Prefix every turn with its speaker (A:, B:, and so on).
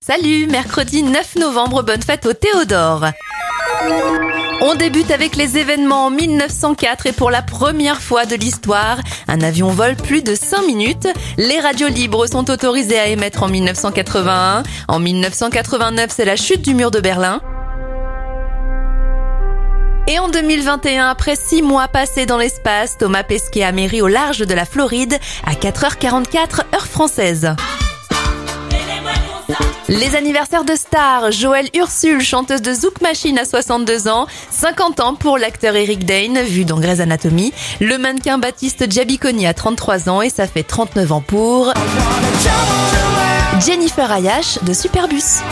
A: Salut, mercredi 9 novembre, bonne fête au Théodore. On débute avec les événements en 1904 et pour la première fois de l'histoire, un avion vole plus de 5 minutes. Les radios libres sont autorisées à émettre en 1981. En 1989, c'est la chute du mur de Berlin. Et en 2021, après 6 mois passés dans l'espace, Thomas Pesquet a mairie au large de la Floride à 4h44 heure française. Les anniversaires de stars, Joël Ursule, chanteuse de Zouk Machine à 62 ans, 50 ans pour l'acteur Eric Dane, vu dans Grey's Anatomy, le mannequin Baptiste Giabiconi à 33 ans et ça fait 39 ans pour Jennifer Ayash de Superbus.